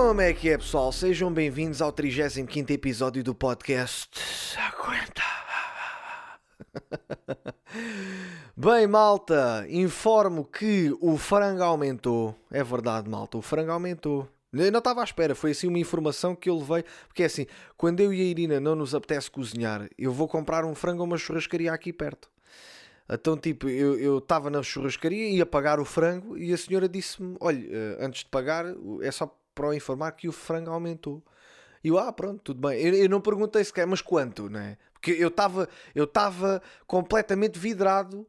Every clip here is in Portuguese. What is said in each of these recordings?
Como é que é, pessoal? Sejam bem-vindos ao 35 episódio do podcast. Aguenta. Bem, malta, informo que o frango aumentou. É verdade, malta, o frango aumentou. Eu não estava à espera, foi assim uma informação que eu levei. Porque é assim, quando eu e a Irina não nos apetece cozinhar, eu vou comprar um frango a uma churrascaria aqui perto. Então, tipo, eu estava na churrascaria, ia pagar o frango e a senhora disse-me: Olha, eh, antes de pagar, é só para o informar que o frango aumentou. E eu, ah, pronto, tudo bem. Eu, eu não perguntei sequer, mas quanto, né? Porque eu estava eu estava completamente vidrado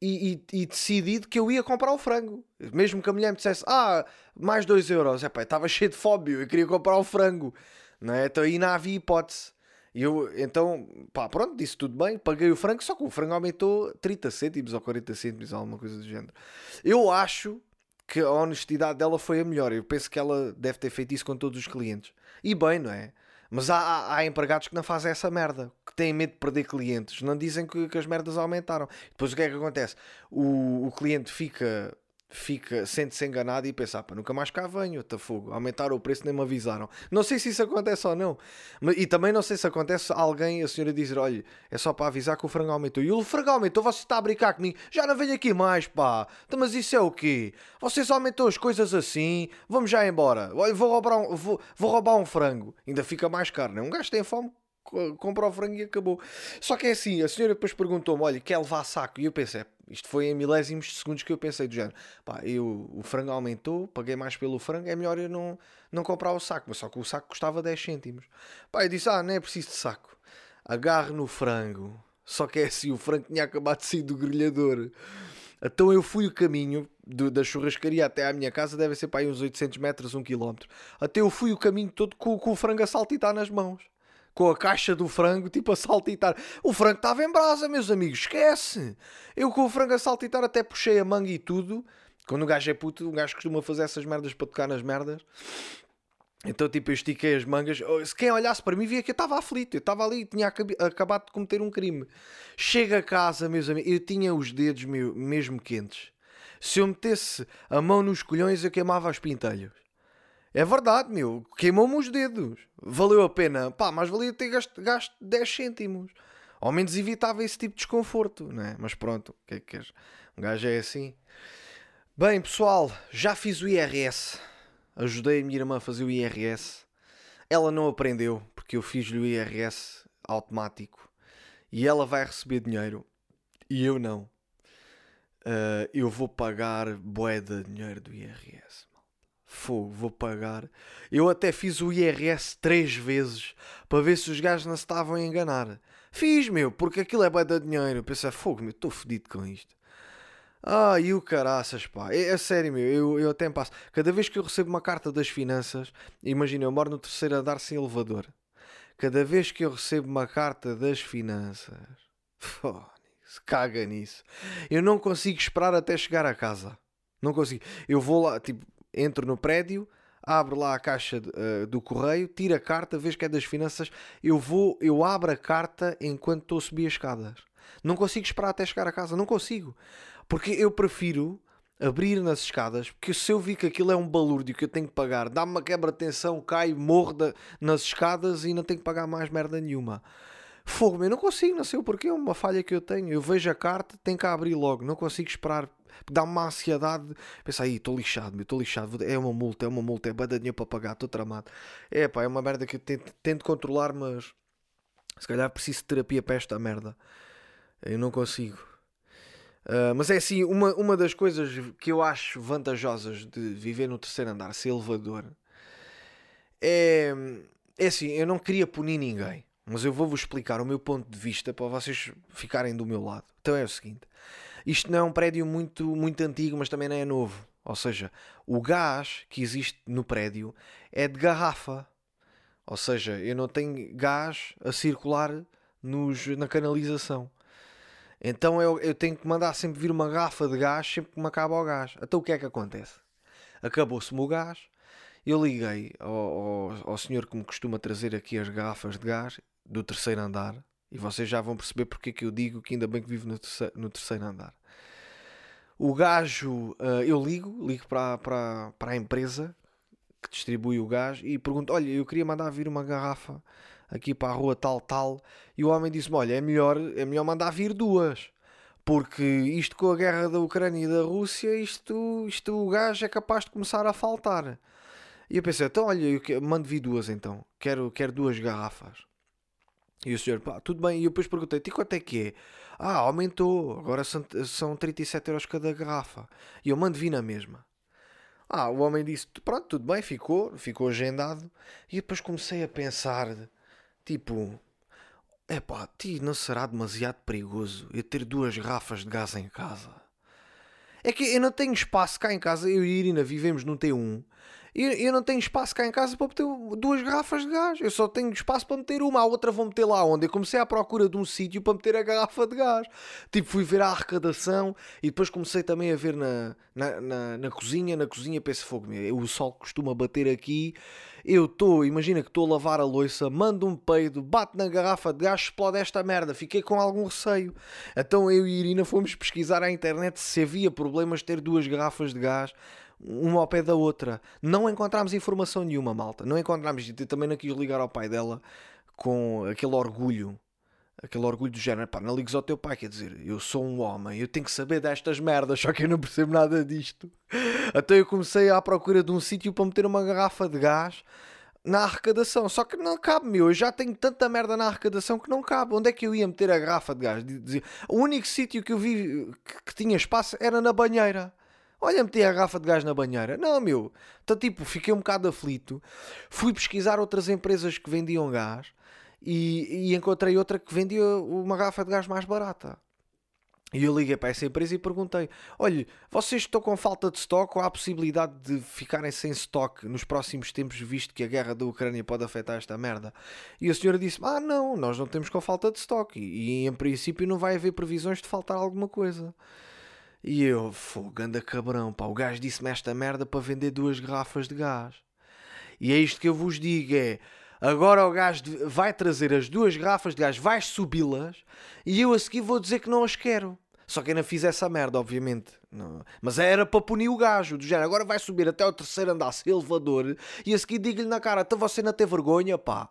e, e, e, decidido que eu ia comprar o frango. Mesmo que a mulher me dissesse, ah, mais 2 euros. Epá, estava cheio de fóbio, eu queria comprar o frango. Não é? Então aí não havia hipótese. E eu, então, pá, pronto, disse tudo bem, paguei o frango, só que o frango aumentou 30 cêntimos ou 40 cêntimos, alguma coisa do género. Eu acho que a honestidade dela foi a melhor. Eu penso que ela deve ter feito isso com todos os clientes. E bem, não é? Mas há, há, há empregados que não fazem essa merda, que têm medo de perder clientes, não dizem que, que as merdas aumentaram. Depois o que é que acontece? O, o cliente fica fica, sente-se enganado e pensa, pá, nunca mais cá venho, tá fogo, aumentaram o preço nem me avisaram. Não sei se isso acontece ou não. E também não sei se acontece alguém, a senhora dizer, olha, é só para avisar que o frango aumentou. E o frango aumentou, você está a brincar comigo, já não venho aqui mais, pá. Então, mas isso é o quê? Vocês aumentou as coisas assim, vamos já embora. Olha, vou roubar um, vou, vou roubar um frango. Ainda fica mais caro, não é? Um gajo tem fome, compra o frango e acabou. Só que é assim, a senhora depois perguntou-me, olha, quer levar saco? E eu pensei, isto foi em milésimos de segundos que eu pensei do género, pá, eu, o frango aumentou, paguei mais pelo frango, é melhor eu não, não comprar o saco, mas só que o saco custava 10 cêntimos. Pá, eu disse, ah, não é preciso de saco. Agarro no frango, só que é assim, o frango tinha acabado de sair do grelhador. Então eu fui o caminho da churrascaria até à minha casa, deve ser para aí uns 800 metros, 1 km. Até eu fui o caminho todo com, com o frango a saltitar nas mãos com a caixa do frango, tipo a saltitar. O frango estava em brasa, meus amigos, esquece. Eu com o frango a saltitar até puxei a manga e tudo. Quando o gajo é puto, o gajo costuma fazer essas merdas para tocar nas merdas. Então, tipo, eu estiquei as mangas. Oh, se quem olhasse para mim via que eu estava aflito. Eu estava ali, tinha acabado de cometer um crime. Chega a casa, meus amigos, eu tinha os dedos mesmo quentes. Se eu metesse a mão nos colhões, eu queimava os pintelhos. É verdade, meu. Queimou-me os dedos. Valeu a pena. Pá, mas valia ter gasto, gasto 10 cêntimos. Ao menos evitava esse tipo de desconforto, não é? Mas pronto, o que é que queres? Um gajo é assim. Bem, pessoal, já fiz o IRS. Ajudei a minha irmã a fazer o IRS. Ela não aprendeu, porque eu fiz-lhe o IRS automático. E ela vai receber dinheiro. E eu não. Uh, eu vou pagar bué de dinheiro do IRS. Fogo, vou pagar. Eu até fiz o IRS três vezes para ver se os gajos não se estavam a enganar. Fiz, meu, porque aquilo é bem de dinheiro. Pensei, fogo, meu, estou fodido com isto. Ah, e o caraças, pá. É, é, sério, meu, eu, eu até passo. Cada vez que eu recebo uma carta das finanças, imagina, eu moro no terceiro andar sem elevador. Cada vez que eu recebo uma carta das finanças, se caga nisso. Eu não consigo esperar até chegar a casa. Não consigo. Eu vou lá, tipo, entro no prédio, abro lá a caixa uh, do correio, tiro a carta, vejo que é das finanças, eu vou, eu abro a carta enquanto estou a subir as escadas. Não consigo esperar até chegar a casa, não consigo. Porque eu prefiro abrir nas escadas, porque se eu vi que aquilo é um balúrdio que eu tenho que pagar, dá-me uma quebra de tensão, caio, morro nas escadas e não tenho que pagar mais merda nenhuma. Fogo, eu não consigo, não sei o porquê, é uma falha que eu tenho. Eu vejo a carta, tenho que abrir logo, não consigo esperar dá uma ansiedade. Pensa aí, estou lixado, estou lixado. É uma multa, é uma multa, é bada dinheiro para pagar, estou tramado. É pá, é uma merda que eu tento, tento controlar, mas se calhar preciso de terapia para esta merda. Eu não consigo. Uh, mas é assim, uma, uma das coisas que eu acho vantajosas de viver no terceiro andar, ser elevador, é, é assim, eu não queria punir ninguém, mas eu vou-vos explicar o meu ponto de vista para vocês ficarem do meu lado. Então é o seguinte: isto não é um prédio muito, muito antigo, mas também não é novo. Ou seja, o gás que existe no prédio é de garrafa. Ou seja, eu não tenho gás a circular nos, na canalização. Então eu, eu tenho que mandar sempre vir uma garrafa de gás sempre que me acaba o gás. Então o que é que acontece? Acabou-se-me o gás. Eu liguei ao, ao, ao senhor que me costuma trazer aqui as garrafas de gás do terceiro andar e vocês já vão perceber porque é que eu digo que ainda bem que vivo no terceiro, no terceiro andar. O gajo, uh, eu ligo, ligo para, para, para a empresa que distribui o gás e pergunto: Olha, eu queria mandar vir uma garrafa aqui para a rua tal, tal. E o homem disse-me: Olha, é melhor, é melhor mandar vir duas. Porque isto com a guerra da Ucrânia e da Rússia, isto, isto o gás é capaz de começar a faltar. E eu pensei: Então, olha, eu mando vir duas então. Quero, quero duas garrafas. E o senhor, pá, tudo bem. E eu depois perguntei: E quanto é que é? Ah, aumentou. Agora são, são 37 euros cada garrafa. E eu mando vir na mesma. Ah, o homem disse: Pronto, tudo bem, ficou, ficou agendado. E depois comecei a pensar: Tipo, é pá, ti não será demasiado perigoso eu ter duas garrafas de gás em casa? É que eu não tenho espaço cá em casa, eu e Irina vivemos num T1 eu, eu não tenho espaço cá em casa para meter duas garrafas de gás. Eu só tenho espaço para meter uma, a outra vou meter lá onde. Eu comecei à procura de um sítio para meter a garrafa de gás. Tipo, fui ver a arrecadação e depois comecei também a ver na, na, na, na cozinha. Na cozinha pensei, fogo, o sol costuma bater aqui. Eu estou, imagina que estou a lavar a louça, mando um peido, bate na garrafa de gás, explode esta merda. Fiquei com algum receio. Então eu e Irina fomos pesquisar à internet se havia problemas de ter duas garrafas de gás uma ao pé da outra. Não encontramos informação nenhuma, malta. Não encontramos. Eu também não quis ligar ao pai dela com aquele orgulho. Aquele orgulho do género, pá, não ligues ao teu pai, quer dizer, eu sou um homem, eu tenho que saber destas merdas, só que eu não percebo nada disto. Até eu comecei à procura de um sítio para meter uma garrafa de gás na arrecadação. Só que não cabe, meu. Eu já tenho tanta merda na arrecadação que não cabe. Onde é que eu ia meter a garrafa de gás? O único sítio que eu vi que tinha espaço era na banheira. Olha, meti a garrafa de gás na banheira. Não, meu. Então, tipo, fiquei um bocado aflito. Fui pesquisar outras empresas que vendiam gás e, e encontrei outra que vendia uma garrafa de gás mais barata. E eu liguei para essa empresa e perguntei: Olha, vocês estão com falta de estoque ou há a possibilidade de ficarem sem estoque nos próximos tempos, visto que a guerra da Ucrânia pode afetar esta merda? E a senhora disse: Ah, não, nós não temos com falta de estoque e, e em princípio não vai haver previsões de faltar alguma coisa. E eu, fogo, anda cabrão, pá, o gajo disse-me esta merda para vender duas garrafas de gás. E é isto que eu vos digo, é... Agora o gajo vai trazer as duas garrafas de gás, vai subi-las e eu a seguir vou dizer que não as quero. Só que ainda fiz essa merda, obviamente. Não. Mas era para punir o gajo, do género. Agora vai subir até o terceiro andar elevador e a seguir digo-lhe na cara: até você não tem vergonha, pá.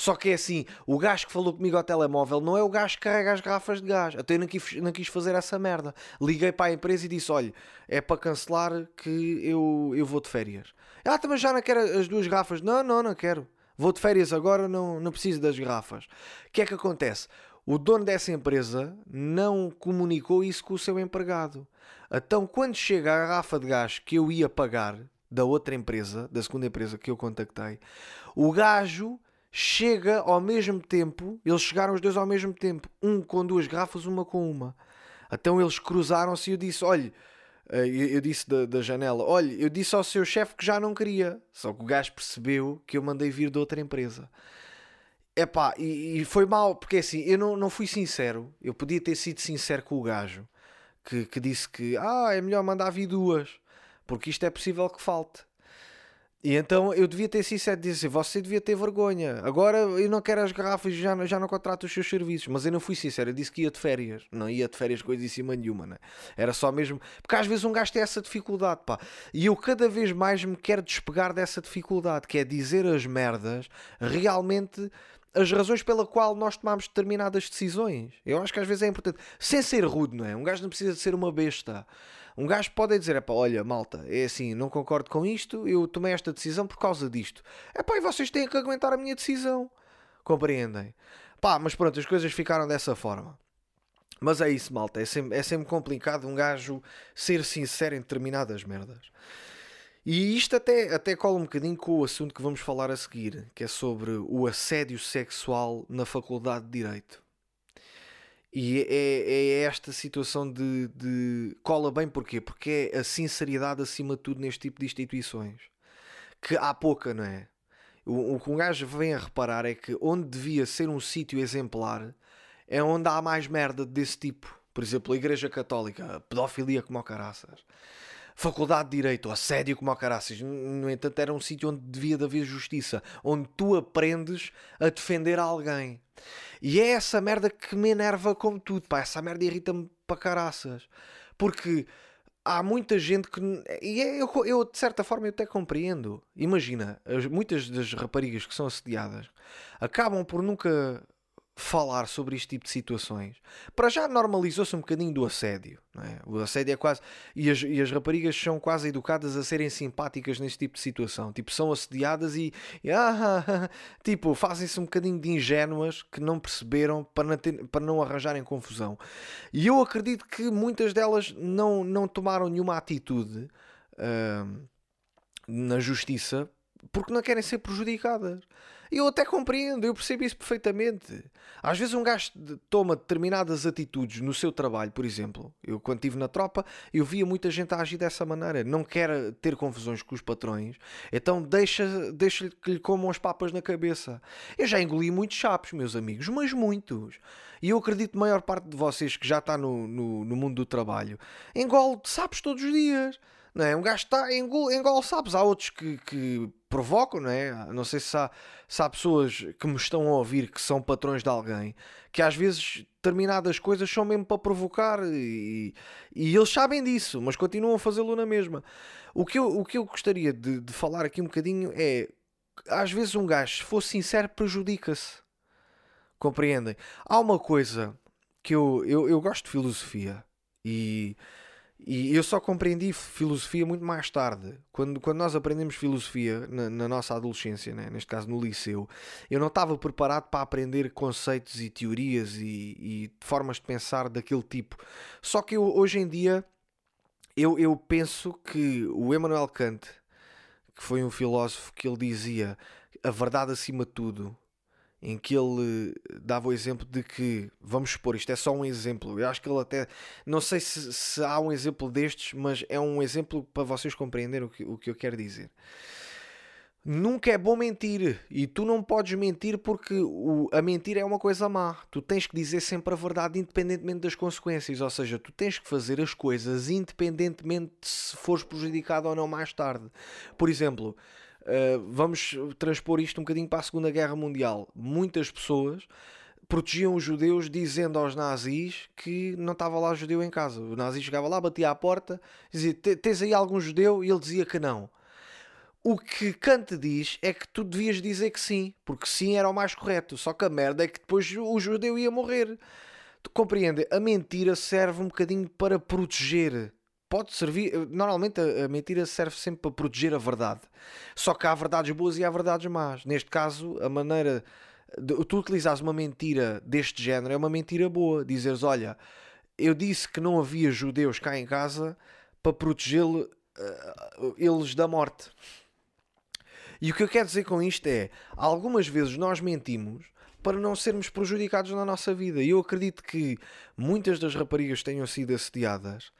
Só que é assim, o gajo que falou comigo ao telemóvel não é o gajo que carrega as garrafas de gás. Até eu não quis, não quis fazer essa merda. Liguei para a empresa e disse: olha, é para cancelar que eu, eu vou de férias. Ah, também já não quero as duas garrafas. Não, não, não quero. Vou de férias agora, não, não preciso das garrafas. O que é que acontece? O dono dessa empresa não comunicou isso com o seu empregado. Então, quando chega a garrafa de gás que eu ia pagar da outra empresa, da segunda empresa que eu contactei, o gajo chega ao mesmo tempo, eles chegaram os dois ao mesmo tempo, um com duas garrafas, uma com uma. Então eles cruzaram-se e eu disse: olha, eh, eu disse da, da janela: olha, eu disse ao seu chefe que já não queria. Só que o gajo percebeu que eu mandei vir de outra empresa. Epá, e, e foi mal, porque assim, eu não, não fui sincero. Eu podia ter sido sincero com o gajo que, que disse que ah, é melhor mandar vir duas, porque isto é possível que falte. E então eu devia ter sincero dizer, você devia ter vergonha. Agora eu não quero as garrafas, já, já não contrato os seus serviços. Mas eu não fui sincero, eu disse que ia de férias. Não ia de férias coisa em cima nenhuma, né? Era só mesmo. Porque às vezes um gajo tem essa dificuldade, pá. E eu cada vez mais me quero despegar dessa dificuldade, que é dizer as merdas realmente as razões pela qual nós tomamos determinadas decisões. Eu acho que às vezes é importante. Sem ser rude, não é? Um gajo não precisa de ser uma besta. Um gajo pode dizer, é pá, olha, malta, é assim, não concordo com isto, eu tomei esta decisão por causa disto. É pá, e vocês têm que aguentar a minha decisão. Compreendem? Pá, mas pronto, as coisas ficaram dessa forma. Mas é isso, malta, é sempre, é sempre complicado um gajo ser sincero em determinadas merdas. E isto até, até cola um bocadinho com o assunto que vamos falar a seguir, que é sobre o assédio sexual na Faculdade de Direito. E é, é esta situação de, de, cola bem porquê? Porque é a sinceridade acima de tudo neste tipo de instituições. Que há pouca, não é? O, o que um gajo vem a reparar é que onde devia ser um sítio exemplar é onde há mais merda desse tipo. Por exemplo, a Igreja Católica, a pedofilia como caraças. Faculdade de Direito, assédio como o caraças. No entanto, era um sítio onde devia de haver justiça. Onde tu aprendes a defender alguém. E é essa merda que me enerva como tudo, pá. Essa merda irrita-me para caraças. Porque há muita gente que. E é, eu, eu, de certa forma, eu até compreendo. Imagina, as, muitas das raparigas que são assediadas acabam por nunca falar sobre este tipo de situações. Para já normalizou-se um bocadinho do assédio. É? O assédio é quase. E as, e as, raparigas são quase educadas a serem simpáticas neste tipo de situação. Tipo, são assediadas e. e ah, tipo, fazem-se um bocadinho de ingênuas que não perceberam para não, ter, para não arranjarem confusão. E eu acredito que muitas delas não, não tomaram nenhuma atitude na justiça porque não querem ser prejudicadas. Eu até compreendo, eu percebo isso perfeitamente. Às vezes um gajo toma determinadas atitudes no seu trabalho, por exemplo. Eu, quando estive na tropa, eu via muita gente a agir dessa maneira. Não quer ter confusões com os patrões, então deixa, deixa que lhe comam as papas na cabeça. Eu já engoli muitos chapos, meus amigos, mas muitos. E eu acredito que a maior parte de vocês que já está no, no, no mundo do trabalho engole sapos todos os dias. Não é? Um gajo está engole, engole sapos. Há outros que, que provocam, não é? Não sei se há, se há pessoas que me estão a ouvir que são patrões de alguém, que às vezes determinadas coisas são mesmo para provocar e, e eles sabem disso, mas continuam a fazê-lo na mesma. O que eu, o que eu gostaria de, de falar aqui um bocadinho é às vezes um gajo, se for sincero, prejudica-se. Compreendem? Há uma coisa que eu, eu, eu gosto de filosofia e e eu só compreendi filosofia muito mais tarde. Quando, quando nós aprendemos filosofia na, na nossa adolescência, né? neste caso no liceu, eu não estava preparado para aprender conceitos e teorias e, e formas de pensar daquele tipo. Só que eu, hoje em dia eu, eu penso que o Emmanuel Kant, que foi um filósofo que ele dizia a verdade acima de tudo, em que ele dava o exemplo de que, vamos supor, isto é só um exemplo, eu acho que ele até, não sei se, se há um exemplo destes, mas é um exemplo para vocês compreenderem o que, o que eu quero dizer. Nunca é bom mentir e tu não podes mentir porque o, a mentira é uma coisa má. Tu tens que dizer sempre a verdade independentemente das consequências, ou seja, tu tens que fazer as coisas independentemente de se fores prejudicado ou não mais tarde. Por exemplo, Uh, vamos transpor isto um bocadinho para a Segunda Guerra Mundial. Muitas pessoas protegiam os judeus dizendo aos nazis que não estava lá judeu em casa. O nazi chegava lá, batia à porta, dizia: Tens aí algum judeu? E ele dizia que não. O que Kant diz é que tu devias dizer que sim, porque sim era o mais correto. Só que a merda é que depois o judeu ia morrer. Tu compreende? A mentira serve um bocadinho para proteger pode servir. Normalmente a, mentira serve sempre para proteger a verdade. Só que há verdades boas e há verdades más. Neste caso, a maneira. De, tu utilizares uma mentira deste género é uma mentira boa. Dizeres, olha, eu disse que não havia judeus cá em casa para protegê-los uh, eles da morte. E o que eu quero dizer com isto é, algumas vezes nós mentimos para não sermos prejudicados na nossa vida. E eu acredito que muitas das raparigas tenham sido assediadas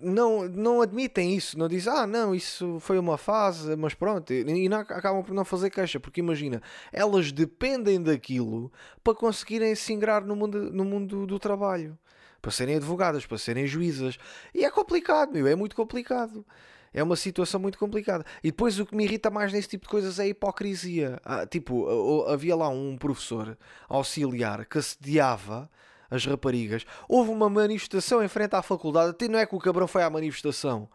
não, não admitem isso, não dizem, ah, não, isso foi uma fase, mas pronto, e não, acabam por não fazer queixa, porque imagina, elas dependem daquilo para conseguirem se ingrar no mundo, no mundo do trabalho, para serem advogadas, para serem juízas, e é complicado, meu, é muito complicado. É uma situação muito complicada. E depois o que me irrita mais nesse tipo de coisas é a hipocrisia. Ah, tipo, havia lá um professor auxiliar que assediava as raparigas. Houve uma manifestação em frente à faculdade, até não é que o cabrão foi à manifestação.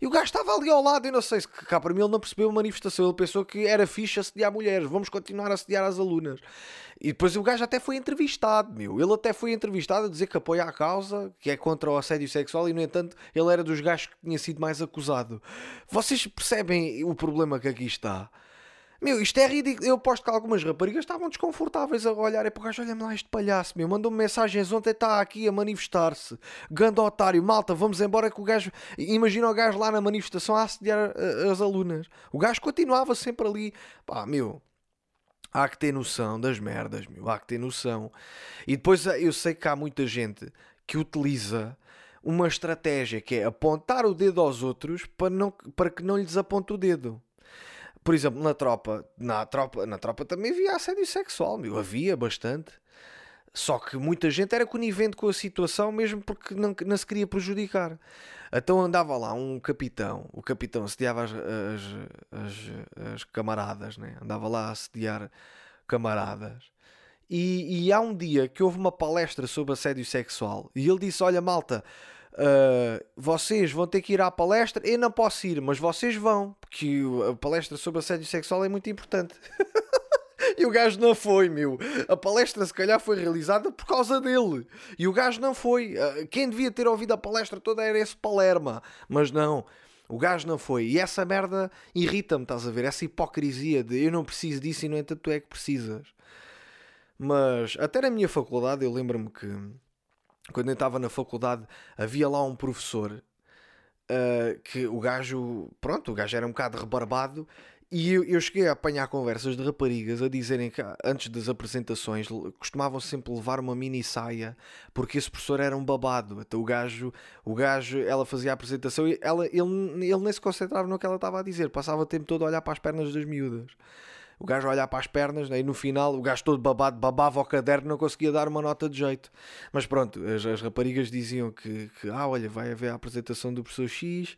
E o gajo estava ali ao lado, e não sei se cá para mim ele não percebeu a manifestação, ele pensou que era fixe assediar mulheres, vamos continuar a assediar as alunas. E depois o gajo até foi entrevistado, meu. Ele até foi entrevistado a dizer que apoia a causa, que é contra o assédio sexual, e no entanto ele era dos gajos que tinha sido mais acusado. Vocês percebem o problema que aqui está? Meu, isto é ridículo. Eu aposto que algumas raparigas estavam desconfortáveis a olhar. É para o gajo, olha-me lá este palhaço, meu. Mandou-me mensagens ontem, está aqui a manifestar-se. Gando otário, malta, vamos embora que o gajo. Imagina o gajo lá na manifestação a assediar eh, as alunas. O gajo continuava sempre ali. Pá, meu. Há que ter noção das merdas, meu. Há que ter noção. E depois eh, eu sei que há muita gente que utiliza uma estratégia que é apontar o dedo aos outros para, não, para que não lhes aponte o dedo por exemplo, na tropa, na tropa, na tropa também havia assédio sexual, meu, havia bastante. Só que muita gente era conivente com a situação mesmo porque não, não se queria prejudicar. Então andava lá um capitão, o capitão assediava as, as, as, as camaradas, né? andava lá a assediar camaradas. E, e há um dia que houve uma palestra sobre assédio sexual e ele disse: Olha, malta, Uh, vocês vão ter que ir à palestra. Eu não posso ir, mas vocês vão, porque a palestra sobre assédio sexual é muito importante. e o gajo não foi, meu. A palestra, se calhar, foi realizada por causa dele. E o gajo não foi. Uh, quem devia ter ouvido a palestra toda era esse Palerma, mas não. O gajo não foi. E essa merda irrita-me, estás a ver? Essa hipocrisia de eu não preciso disso e, no entanto, tu é que precisas. Mas até na minha faculdade eu lembro-me que quando eu estava na faculdade havia lá um professor uh, que o gajo, pronto, o gajo era um bocado rebarbado e eu, eu, cheguei a apanhar conversas de raparigas a dizerem que antes das apresentações costumavam sempre levar uma mini saia porque esse professor era um babado. Então o gajo, o gajo ela fazia a apresentação e ela, ele, ele nem se concentrava no que ela estava a dizer, passava o tempo todo a olhar para as pernas das miúdas o gajo a olhar para as pernas, né? e no final o gajo todo babado, babava o caderno, não conseguia dar uma nota de jeito. Mas pronto, as, as raparigas diziam que, que, ah, olha, vai haver a apresentação do professor X,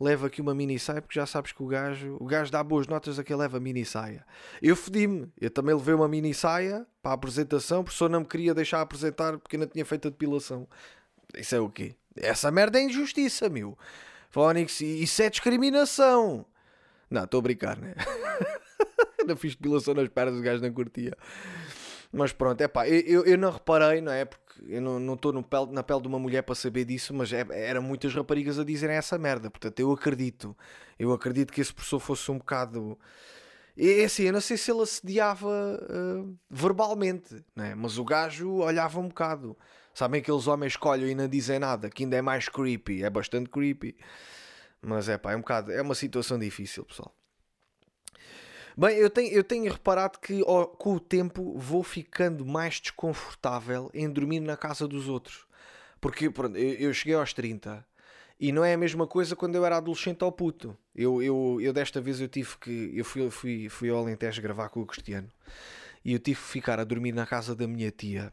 leva aqui uma mini saia, porque já sabes que o gajo, o gajo dá boas notas a quem leva mini saia. Eu fodi-me, eu também levei uma mini saia para a apresentação, o professor não me queria deixar apresentar porque não tinha feito a depilação. Isso é o quê? Essa merda é injustiça, meu. Fónix, isso é discriminação. Não, estou a brincar, né? Ainda fiz depilação nas pernas, o gajo não curtia. Mas pronto, é pá, eu, eu não reparei, não é? Porque eu não estou na pele de uma mulher para saber disso, mas é, eram muitas raparigas a dizerem essa merda. Portanto, eu acredito. Eu acredito que esse professor fosse um bocado. É assim, eu não sei se ele assediava uh, verbalmente, né? mas o gajo olhava um bocado. Sabem aqueles homens escolhem e não dizem nada, que ainda é mais creepy, é bastante creepy. Mas é pá, é um bocado, é uma situação difícil, pessoal. Bem, eu tenho, eu tenho reparado que com o tempo vou ficando mais desconfortável em dormir na casa dos outros. Porque pronto, eu, eu cheguei aos 30 e não é a mesma coisa quando eu era adolescente ao puto. Eu, eu, eu desta vez eu tive que. Eu fui, fui, fui ao Alentejo gravar com o Cristiano e eu tive que ficar a dormir na casa da minha tia.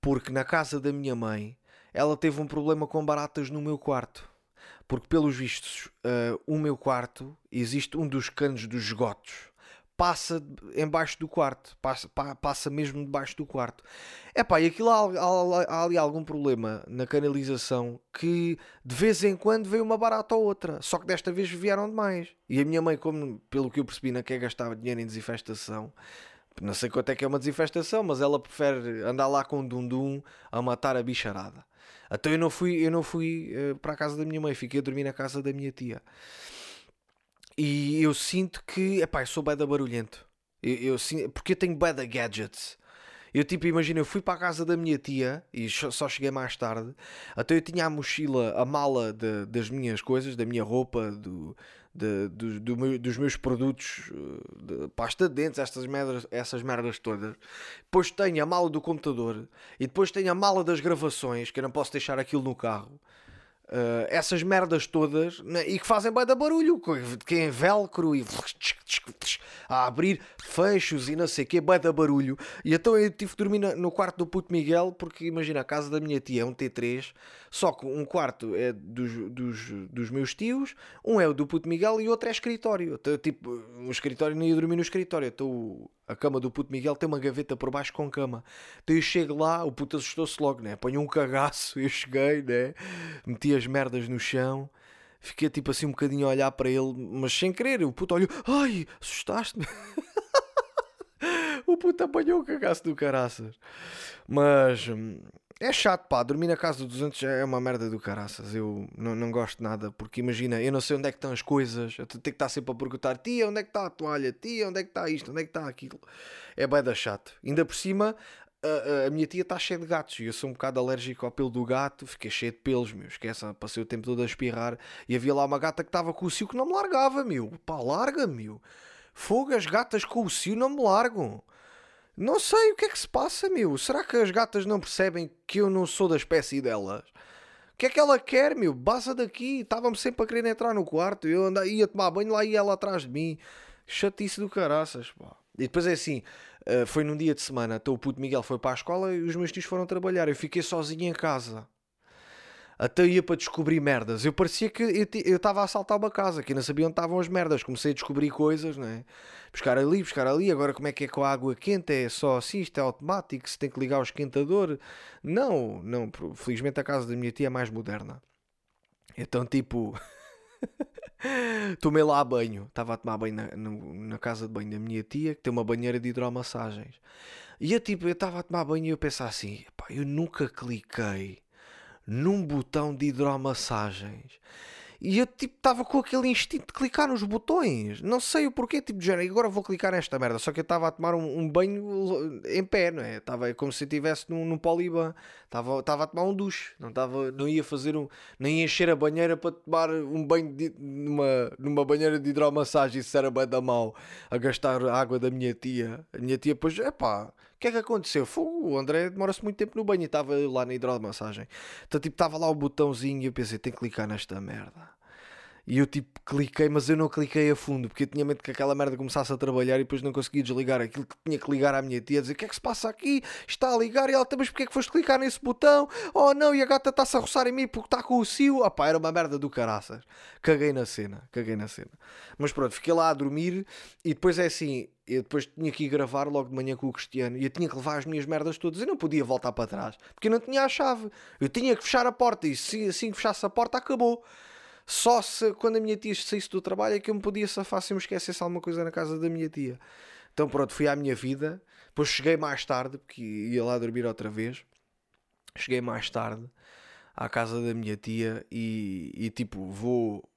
Porque na casa da minha mãe ela teve um problema com baratas no meu quarto. Porque, pelos vistos, uh, o meu quarto existe um dos canos dos esgotos passa embaixo do quarto, passa, passa mesmo debaixo do quarto. É pá, e aquilo há, há, há, ali algum problema na canalização que de vez em quando veio uma barata ou outra, só que desta vez vieram demais. E a minha mãe, como pelo que eu percebi, não quer gastar dinheiro em desinfestação. Não sei quanto é que é uma desinfestação, mas ela prefere andar lá com um dundum a matar a bicharada. Então eu não fui, eu não fui uh, para a casa da minha mãe, fiquei a dormir na casa da minha tia. E eu sinto que, epá, eu sou bada barulhento. Eu, eu, porque eu tenho bada gadgets. Eu tipo, imagina, eu fui para a casa da minha tia e só cheguei mais tarde. Até eu tinha a mochila, a mala de, das minhas coisas, da minha roupa, do, de, do, do meu, dos meus produtos, eh, de pasta de dentes, estas merdas, essas merdas todas. Depois tenho a mala do computador e depois tenho a mala das gravações, que eu não posso deixar aquilo no carro. Uh, essas merdas todas né, e que fazem bem da barulho, que é velcro e a abrir fechos e não sei o que, bem da barulho. E então eu tive que dormir no quarto do puto Miguel, porque imagina, a casa da minha tia é um T3, só que um quarto é dos, dos, dos meus tios, um é o do puto Miguel e outro é escritório. Então, tipo, um escritório não ia dormir no escritório, então a cama do puto Miguel tem uma gaveta por baixo com cama. Então eu chego lá, o puto assustou-se logo, né? Apanhou um cagaço, eu cheguei, né? Meti as merdas no chão. Fiquei tipo assim um bocadinho a olhar para ele, mas sem querer. O puto olhou, ai, assustaste-me. o puto apanhou o cagaço do caraças. Mas hum, é chato, pá. Dormir na casa dos outros é uma merda do caraças. Eu não, não gosto nada, porque imagina, eu não sei onde é que estão as coisas. Eu tenho que estar sempre a perguntar: tia, onde é que está a toalha? Tia, onde é que está isto? Onde é que está aquilo? É bem da chato. Ainda por cima, a, minha tia está cheia de gatos e eu sou um bocado alérgico ao pelo do gato. Fiquei cheio de pelos, meu. Esquece, passei o tempo todo a espirrar e havia lá uma gata que estava com o cio que não me largava, meu. Pá, larga, meu. Fogo, as gatas com o cio não me largam. Não sei o que é que se passa, meu. Será que as gatas não percebem que eu não sou da espécie delas? O que é que ela quer, meu? Basta daqui. Estava-me sempre a querer entrar no quarto. Eu andava, ia tomar banho lá e ela atrás de mim. Chatice do caraças, pá. E depois é assim, uh, foi num dia de semana. Então o puto Miguel foi para a escola e os meus tios foram trabalhar. Eu fiquei sozinho em casa até ia para descobrir merdas. Eu parecia que eu estava a assaltar uma casa, que não sabia onde estavam as merdas. Comecei a descobrir coisas, não é? Buscar ali, buscar ali. Agora, como é que é com a água quente? É só assim, isto é automático, se tem que ligar o esquentador. Não, não. Felizmente a casa da minha tia é mais moderna. Então, tipo, tomei lá banho. Estava a tomar banho na, no- na casa de banho da minha tia, que tem uma banheira de hidromassagens. E eu, tipo, eu estava a tomar banho e eu pensava assim: eu nunca cliquei num botão de hidromassagens. E eu, tipo, estava com aquele instinto de clicar nos botões. Não sei o porquê, tipo, de género, agora vou clicar nesta merda. Só que eu estava a tomar um, um banho em pé, não é? Estava como se estivesse num, num poliban. Estava estava a tomar um duche. Não, estava, não ia fazer um. Nem ia encher a banheira para tomar um banho de, numa, numa banheira de hidromassagem. Isso era bem da mal. A gastar a água da minha tia. A minha tia, pois, epá, o que é que aconteceu? O André demora-se muito tempo no banho e estava lá na hidromassagem. Então, tipo, estava lá o botãozinho e eu pensei, tenho que clicar nesta merda. E eu tipo cliquei, mas eu não cliquei a fundo porque eu tinha medo que aquela merda começasse a trabalhar e depois não conseguia desligar aquilo que tinha que ligar à minha tia, dizer o que é que se passa aqui? Está a ligar e ela, "Então, mas porque é que foste clicar nesse botão? Oh não, e a gata está-se a roçar em mim porque está com o cio. Ah pá, era uma merda do caraças. Caguei na cena, caguei na cena. Mas pronto, fiquei lá a dormir e depois é assim, eu depois tinha que ir gravar logo de manhã com o Cristiano e eu tinha que levar as minhas merdas todas. Eu não podia voltar para trás porque eu não tinha a chave. Eu tinha que fechar a porta e assim que fechasse a porta acabou. Só se quando a minha tia saísse do trabalho é que eu me podia safar se eu me esquecesse alguma coisa na casa da minha tia. Então pronto, fui à minha vida. Depois cheguei mais tarde, porque ia lá dormir outra vez. Cheguei mais tarde à casa da minha tia e, e tipo, vou.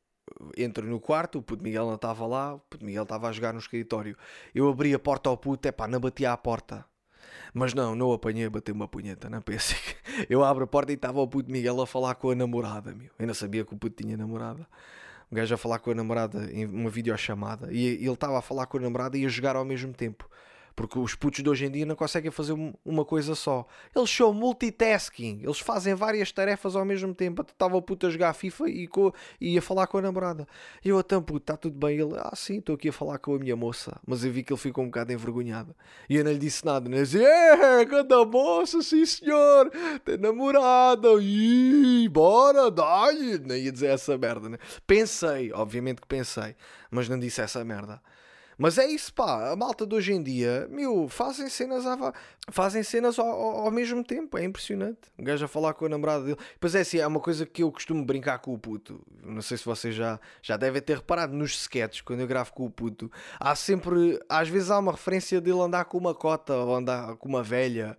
Entro no quarto, o puto Miguel não estava lá, o puto Miguel estava a jogar no escritório. Eu abri a porta ao puto, é pá, não batia à porta. Mas não, não apanhei a bater uma punheta, não pensei que... Eu abro a porta e estava o puto Miguel a falar com a namorada, meu. Eu não sabia que o puto tinha namorada. O gajo a falar com a namorada em uma videochamada. E ele estava a falar com a namorada e a jogar ao mesmo tempo. Porque os putos de hoje em dia não conseguem fazer um- uma coisa só. Eles são multitasking. Eles fazem várias tarefas ao mesmo tempo. Estava o puto a jogar FIFA e, co- falar com a namorada. E eu, então, puto, está tudo bem? Ele, ah, sim, estou aqui a falar com a minha moça. Mas eu vi que ele ficou um bocado envergonhado. E eu não lhe disse nada. Não disse, é, cada moça, sim senhor. Tem namorada. Ih, bora, dá-lhe. Não ia dizer essa merda, né? Pensei, obviamente que pensei. Mas não disse essa merda. Mas é isso, pá. A malta de hoje em dia, meu, fazem cenas, à... fazem cenas ao, ao- ao mesmo tempo. É impressionante. Um gajo a falar com a namorada dele. Pois é, assim, é uma coisa que eu costumo brincar com o puto. Não sei se vocês já, já devem ter reparado nos sketches, quando eu gravo com o puto. Há sempre, às vezes há uma referência dele andar com uma cota ou andar com uma velha.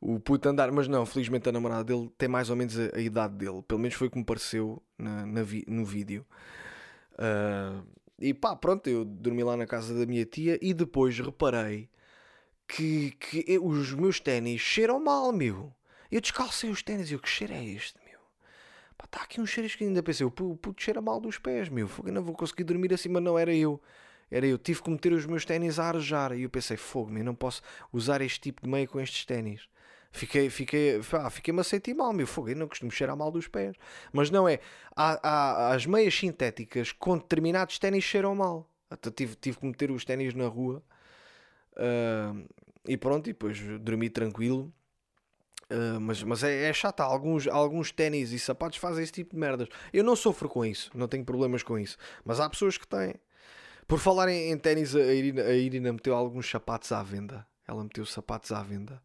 O puto andar, mas não, felizmente a namorada dele tem mais ou menos a, a idade dele. Pelo menos foi o que me pareceu na, na vi- no vídeo. Ah, e pá, pronto, eu dormi lá na casa da minha tia e depois reparei que, que eu- os meus ténis cheiram mal, meu. Eu descalcei os ténis e eu, que cheiro é este, meu? Pá, está aqui um cheiro que ainda pensei, o pu- o puto cheira mal dos pés, meu. Fogo, não vou conseguir dormir assim, mas não era eu. Era eu, tive que meter os meus ténis a arejar. E eu pensei, fogo, meu, não posso usar este tipo de meia com estes ténis. Fiquei, fiquei, pá, fiquei-me a sentir mal, meu fogo, eu não costumo cheirar mal dos pés. Mas não é, há, há- as meias sintéticas com determinados ténis cheiram mal. Até tive, tive que meter os ténis na rua ah, e pronto, e depois dormi tranquilo. Ah, mas mas é, é chato, alguns, alguns ténis e sapatos fazem esse tipo de merdas. Eu não sofro com isso, não tenho problemas com isso. Mas há pessoas que têm. Por falar em, em ténis, a Irina, a Irina meteu alguns sapatos à venda. Ela meteu sapatos à venda.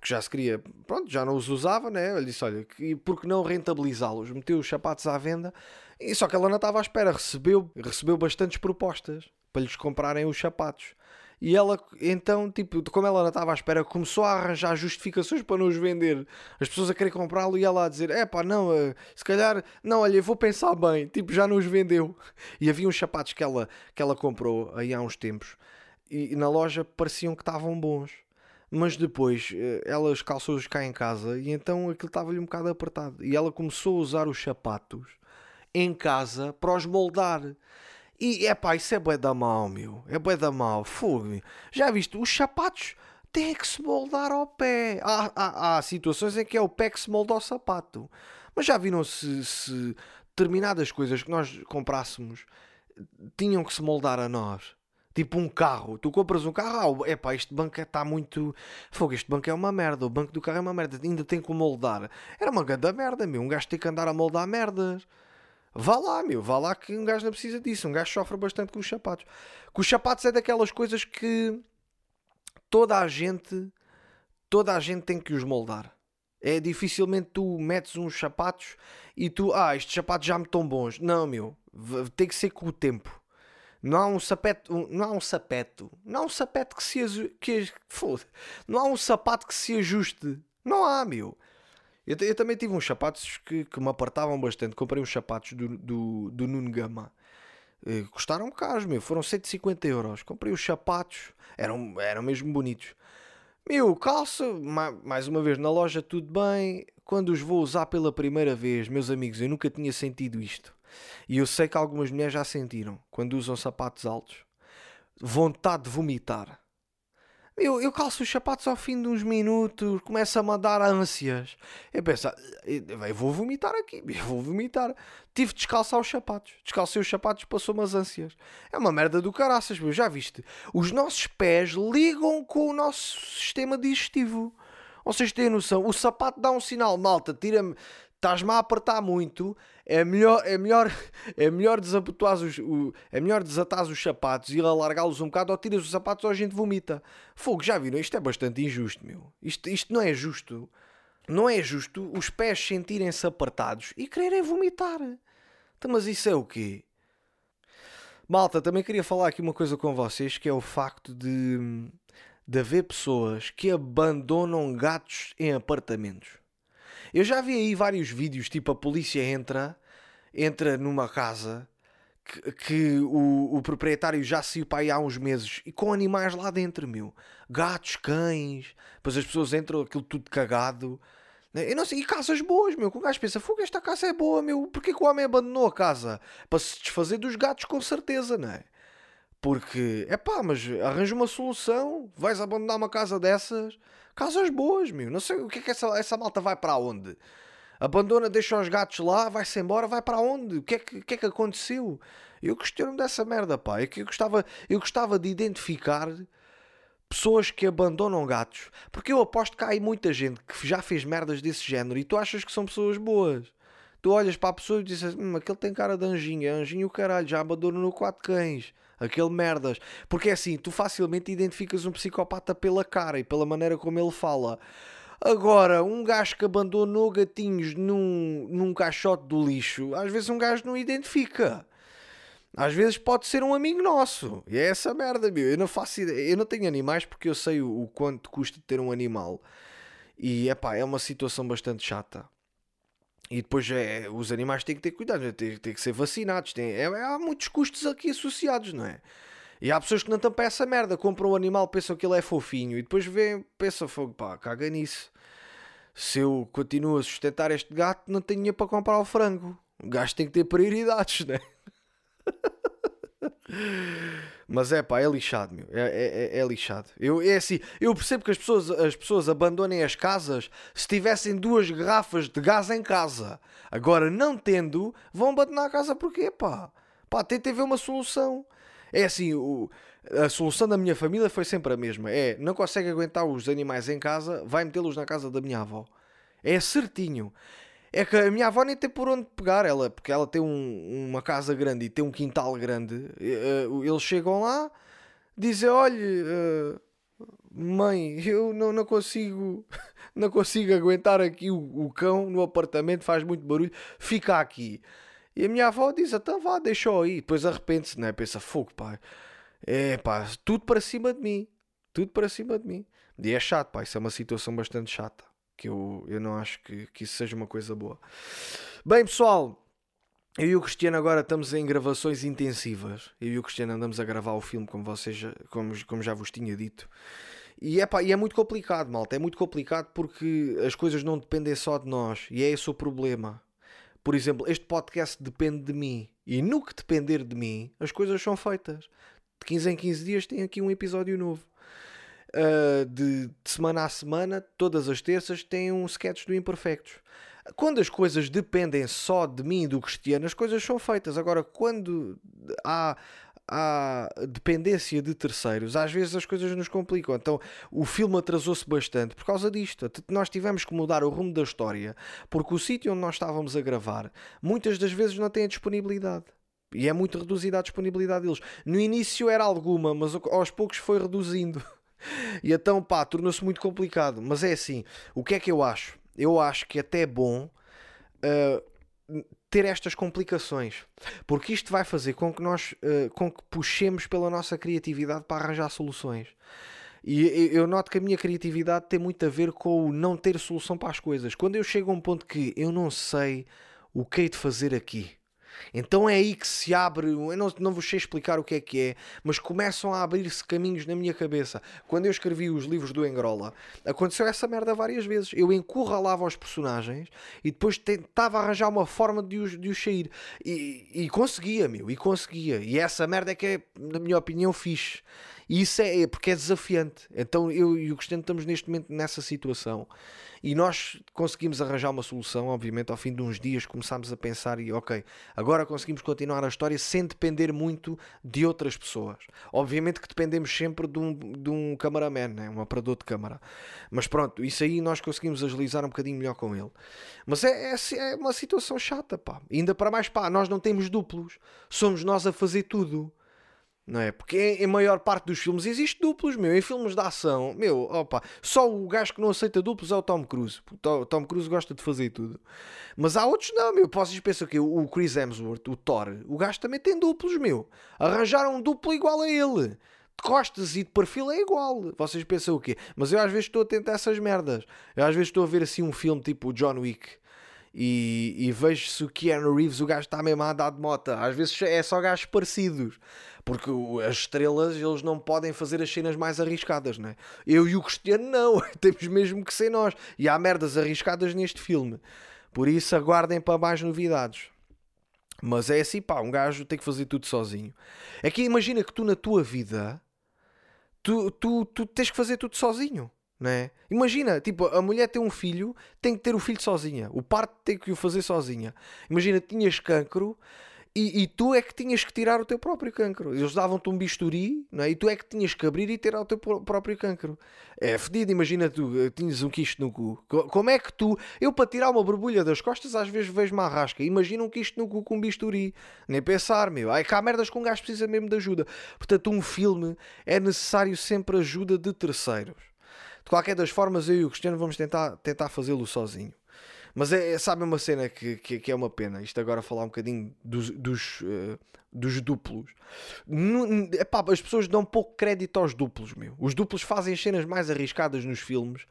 Porque já se queria, pronto, já não os usava, né? Eu disse: olha, que- por que não rentabilizá-los? Meteu os sapatos à venda. E só que ela não estava à espera, recebeu, recebeu bastantes propostas para lhes comprarem os sapatos. E ela, então, tipo, como ela não estava à espera, começou a arranjar justificações para não os vender. As pessoas a querer comprá-lo e ela a dizer: é pá, não, eh, se calhar, não, olha, vou pensar bem. Tipo, já não os vendeu. E havia uns sapatos que ela, que ela comprou aí há uns tempos e, e na loja pareciam que estavam bons. Mas depois eh, ela calçou-os cá em casa e então aquilo estava-lhe um bocado apertado. E ela começou a usar os sapatos em casa para os moldar. E é pá, isso é bué da mal, meu. É bué da mal. Fogo. Já viste? Os sapatos têm que se moldar ao pé. Há, há, há situações em que é o pé que se molda ao sapato. Mas já viram se, se determinadas coisas que nós comprássemos tinham que se moldar a nós? Tipo um carro, tu compras um carro, ah, epá, este banco está muito. Fogo, este banco é uma merda, o banco do carro é uma merda, ainda tem que moldar. Era uma grande merda, meu. Um gajo tem que andar a moldar merdas. Vá lá, meu, vá lá que um gajo não precisa disso. Um gajo sofre bastante com os sapatos. Com os sapatos é daquelas coisas que toda a gente, toda a gente tem que os moldar. É dificilmente tu metes uns sapatos e tu, ah, estes sapatos já me estão bons. Não, meu, tem que ser com o tempo. Não há um sapeto, um, não há um sapeto, não há um sapeto que se que foda, não há um sapato que se ajuste. Não há, meu. Eu, eu também tive uns sapatos que, que me apertavam bastante. Comprei uns sapatos do, do, do Nuno Gama. Eh, custaram caros, meu. Foram 150 euros. Comprei os sapatos, eram, eram mesmo bonitos. Meu, calça, mais uma vez na loja, tudo bem. Quando os vou usar pela primeira vez, meus amigos, eu nunca tinha sentido isto. E eu sei que algumas mulheres já sentiram quando usam sapatos altos. Vontade de vomitar. Eu, eu calço os sapatos ao fim de uns minutos, começa-me a dar ânsias. Eu penso, ah, eu vou vomitar aqui, eu vou vomitar. Tive de descalçar os sapatos. Descalcei os sapatos, passou-me as ânsias. É uma merda do caraças, meu, já viste? Os nossos pés ligam com o nosso sistema digestivo. Vocês têm noção? O sapato dá um sinal, malta, tira-me estás-me a apertar muito, é melhor, é melhor, é melhor desabotoar os, o, é melhor desatar os sapatos e alargá-los um bocado ou tiras os sapatos ou a gente vomita. Fogo, já viram? Isto é bastante injusto, meu. Isto, isto não é justo. Não é justo os pés sentirem-se apertados e quererem vomitar. Então, mas isso é o quê? Malta, também queria falar aqui uma coisa com vocês que é o facto de, de haver pessoas que abandonam gatos em apartamentos. Eu já vi aí vários vídeos, tipo a polícia entra, entra numa casa que, que o, o, proprietário já saiu para aí há uns meses e com animais lá dentro, meu. Gatos, cães, depois as pessoas entram, aquilo tudo cagado. Eu não sei, e casas boas, meu. Que o gajo pensa, fogo, esta casa é boa, meu. Porquê que o homem abandonou a casa? Para se desfazer dos gatos, com certeza, não é? Porque, é pá, mas arranja uma solução. Vais abandonar uma casa dessas Casas boas, meu. Não sei o que é que essa, essa malta vai para onde. Abandona, deixa os gatos lá, vai-se embora, vai para onde? O que é que, que, é que aconteceu? Eu questiono-me dessa merda, pá. É que eu gostava, eu gostava de identificar pessoas que abandonam gatos. Porque eu aposto que há aí muita gente que já fez merdas desse género e tu achas que são pessoas boas. Tu olhas para a pessoa e dizes, hum, aquele tem cara de anjinho, é anjinho o caralho, já abandonou quatro cães aquele merdas. Porque é assim, tu facilmente identificas um psicopata pela cara e pela maneira como ele fala. Agora, um gajo que abandonou gatinhos num, num caixote do lixo, às vezes um gajo não identifica. Às vezes pode ser um amigo nosso. E é essa merda, meu. Eu não faço ideia. Eu não tenho animais porque eu sei o, o quanto custa ter um animal. E epá, é uma situação bastante chata. E depois é, os animais têm que ter cuidado, né? têm, têm que ser vacinados. Tem, é, há muitos custos aqui associados, não é? E há pessoas que não para essa merda, compram o um animal, pensam que ele é fofinho e depois vêem, pensam, fogo, pá, caga nisso. Se eu continuo a sustentar este gato, não tenho dinheiro para comprar o frango. O gajo tem que ter prioridades, não é? Mas é pá, é lixado, meu. É, é, é, é, lixado. Eu, é assim, eu percebo que as pessoas, as pessoas abandonem as casas se tivessem duas garrafas de gás em casa. Agora, não tendo, vão abandonar a casa porquê, pá? Pá, tentem ver uma solução. É assim, o, a solução da minha família foi sempre a mesma. É, não consegue aguentar os animais em casa, vai metê-los na casa da minha avó. É certinho. É que a minha avó nem tem por onde pegar ela, porque ela tem um, uma casa grande e tem um quintal grande. Uh, eles chegam lá, dizem: Olha, uh, mãe, eu não, não consigo não consigo aguentar aqui o, o, cão no apartamento, faz muito barulho, fica aqui. E a minha avó diz: Então vá, deixa aí. Depois arrepende-se, né? Pensa: Fogo, pai, é pá, tudo para cima de mim, tudo para cima de mim. E é chato, pá, isso é uma situação bastante chata que eu, eu não acho que, que isso seja uma coisa boa. Bem, pessoal, eu e o Cristiano agora estamos em gravações intensivas. Eu e o Cristiano andamos a gravar o filme, como, vocês já, como, como já vos tinha dito. E é, pá, e é muito complicado, malta. É muito complicado porque as coisas não dependem só de nós. E é esse o problema. Por exemplo, este podcast depende de mim. E no que depender de mim, as coisas são feitas. De 15 em 15 dias tem aqui um episódio novo uh, de, de, semana a semana, todas as terças, tem um sketch do Imperfectos. Quando as coisas dependem só de mim e do Cristiano, as coisas são feitas. Agora, quando há, há dependência de terceiros, às vezes as coisas nos complicam. Então o filme atrasou-se bastante por causa disto. Nós tivemos que mudar o rumo da história porque o sítio onde nós estávamos a gravar muitas das vezes não tem a disponibilidade. E é muito reduzida a disponibilidade deles. No início era alguma, mas aos poucos foi reduzindo. E então, pá, tornou-se muito complicado. Mas é assim, o que é que eu acho? eu acho que é até bom uh, ter estas complicações, porque isto vai fazer com que nós uh, com que puxemos pela nossa criatividade para arranjar soluções. E eu noto que a minha criatividade tem muito a ver com o não ter solução para as coisas. Quando eu chego a um ponto que eu não sei o que hei de fazer aqui, então é aí que se abre, eu não, não vos sei explicar o que é que é, mas começam a abrir-se caminhos na minha cabeça. Quando eu escrevi os livros do Engrola, aconteceu essa merda várias vezes. Eu encurralava os personagens e depois tentava arranjar uma forma de os, de os sair. E, e conseguia, meu, e conseguia. E essa merda é que é, na minha opinião, fixe. E isso é, é porque é desafiante. Então eu e o Cristiano estamos neste momento nessa situação. E nós conseguimos arranjar uma solução, obviamente, ao fim de uns dias começámos a pensar e ok, agora conseguimos continuar a história sem depender muito de outras pessoas. Obviamente que dependemos sempre de um, de um cameraman, né? um operador de câmara. Mas pronto, isso aí nós conseguimos agilizar um bocadinho melhor com ele. Mas é, é, é uma situação chata, pá. Ainda para mais, pá, nós não temos duplos. Somos nós a fazer tudo não é? Porque em, maior parte dos filmes existe duplos, meu. Em filmes de ação, meu, opa, só o gajo que não aceita duplos é o Tom Cruise. O Tom Cruise gosta de fazer tudo. Mas há outros não, meu. Vocês pensam que o Chris Hemsworth, o Thor, o gajo também tem duplos, meu. Arranjaram um duplo igual a ele. De costas e de perfil é igual. Vocês pensam o quê? Mas eu às vezes estou a essas merdas. Eu às vezes estou a ver assim um filme tipo o John Wick e, e vejo se o Keanu Reeves, o gajo está mesmo a andar de moto. Às vezes é só gajos parecidos. Porque as estrelas, eles não podem fazer as cenas mais arriscadas, né? Eu e o Cristiano não. Temos mesmo que ser nós. E há merdas arriscadas neste filme. Por isso, aguardem para mais novidades. Mas é assim, pá, um gajo tem que fazer tudo sozinho. É que imagina que tu na tua vida, tu, tu, tu tens que fazer tudo sozinho. Né? Imagina, tipo, a mulher tem um filho, tem que ter o filho sozinha. O parto tem que o fazer sozinha. Imagina, tinhas cancro e, e, tu é que tinhas que tirar o teu próprio cancro. Eles davam-te um bisturi é? e tu é que tinhas que abrir e tirar o teu próprio cancro. É fedido, imagina tu, eh, tinhas um quisto no cu. Como é que tu, eu para tirar uma borbulha das costas às vezes vejo uma arrasca. Imagina um quisto no cu com um bisturi. Nem pensar, meu. Ai, cá merdas com um gajo precisa mesmo de ajuda. Portanto, um filme é necessário sempre ajuda de terceiros. De qualquer das formas, eu e o Cristiano vamos tentar, tentar fazê-lo sozinho. Mas é, é, sabe uma cena que, que, que, é uma pena. Isto agora falar um bocadinho dos, dos, uh, dos duplos. No, epá, as pessoas dão pouco crédito aos duplos, meu. Os duplos fazem as cenas mais arriscadas nos filmes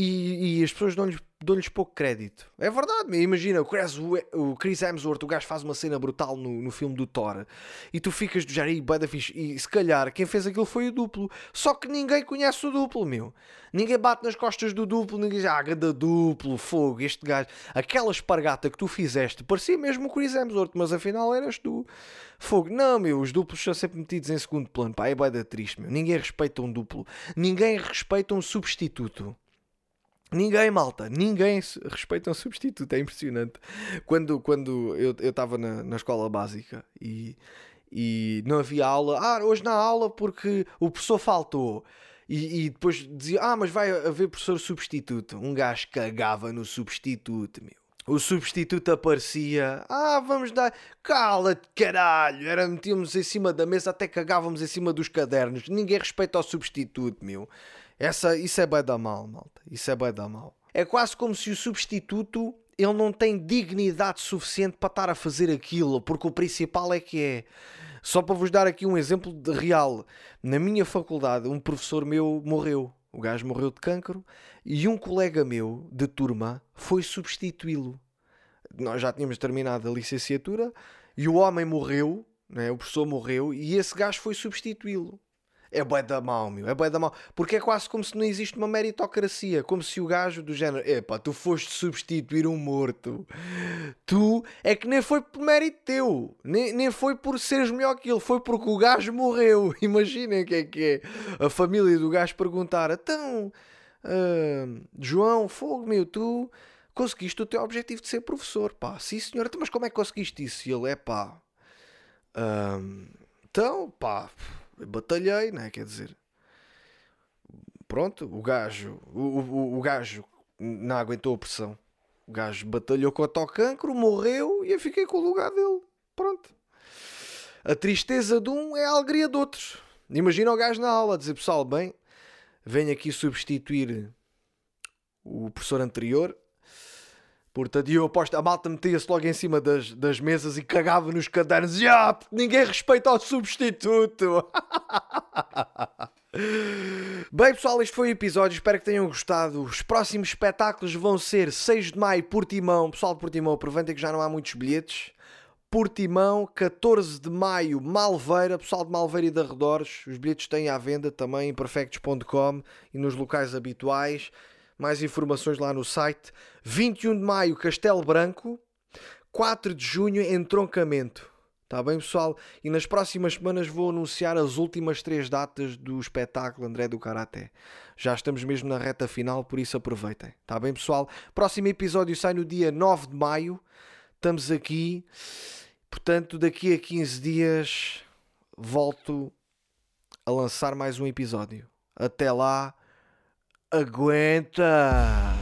e, e as pessoas dão-lhes dão pouco crédito. É verdade, imagina, o Chris, o Chris Hemsworth, o gajo faz uma cena brutal no, no filme do Thor e tu ficas do e fixe. E se calhar quem fez aquilo foi o duplo. Só que ninguém conhece o duplo, meu. Ninguém bate nas costas do duplo, ninguém diz, ah, ganda duplo, fogo, este gajo. Aquela espargata que tu fizeste parecia mesmo o Chris Hemsworth, mas afinal eras tu. Fogo, não, meu, os duplos são sempre metidos em segundo plano, pá, é boeda triste, meu. Ninguém respeita um duplo, ninguém respeita um substituto. Ninguém, malta, ninguém respeita um substituto, é impressionante. Quando, quando eu estava na, na escola básica e, e não havia aula, ah, hoje há aula porque o professor faltou. E, e, depois dizia, ah, mas vai haver professor substituto. Um gajo cagava no substituto, meu. O substituto aparecia, ah, vamos dar, cala-te, caralho. Era, metíamos em cima da mesa, até cagávamos em cima dos cadernos. Ninguém respeita o substituto, meu. Essa, isso é bem da mal, malta. Isso é bem da mal. É quase como se o substituto ele não tem dignidade suficiente para estar a fazer aquilo, porque o principal é que é. Só para vos dar aqui um exemplo real. Na minha faculdade, um professor meu morreu. O gajo morreu de cancro e um colega meu de turma foi substituí-lo. Nós já tínhamos terminado a licenciatura e o homem morreu, né? o professor morreu e esse gajo foi substituí-lo. É bué da mal, meu. É bué da mal. Porque é quase como se não existe uma meritocracia. Como se o gajo do género... Epá, tu foste substituir um morto. Tu... É que nem foi por mérito teu. Nem, nem foi por seres melhor que ele. Foi porque o gajo morreu. Imaginem o que é que é. A família do gajo perguntar... Então... Uh, João, fogo, meu, tu... Conseguiste o teu objetivo de ser professor, pá. Sim, senhor. Então, mas como é que conseguiste isso? E ele, é pá... Uh, então, pá batalhei, né? Quer dizer, pronto, o gajo, o, o, o gajo não aguentou a pressão. O gajo batalhou contra o cancro, morreu e eu fiquei com o lugar dele. Pronto. A tristeza de um é a alegria de outros. Imagina o gajo na aula dizer, pessoal, bem, venho aqui substituir o professor anterior Portanto, eu aposto, a malta metia-se logo em cima das, das mesas e cagava nos cadernos. Ah, ninguém respeita o substituto. Bem, pessoal, este foi o episódio. Espero que tenham gostado. Os próximos espetáculos vão ser 6 de maio, Portimão. Pessoal de Portimão, aproveitem que já não há muitos bilhetes. Portimão, 14 de maio, Malveira, pessoal de Malveira e de arredores. Os bilhetes têm à venda também em perfectos.com e nos locais habituais. Mais informações lá no site. 21 de maio, Castelo Branco. 4 de junho, Entroncamento. Está bem, pessoal? E nas próximas semanas vou anunciar as últimas três datas do espetáculo André do Karaté. Já estamos mesmo na reta final, por isso aproveitem. Está bem, pessoal? Próximo episódio sai no dia 9 de maio. Estamos aqui. Portanto, daqui a 15 dias volto a lançar mais um episódio. Até lá, aguenta!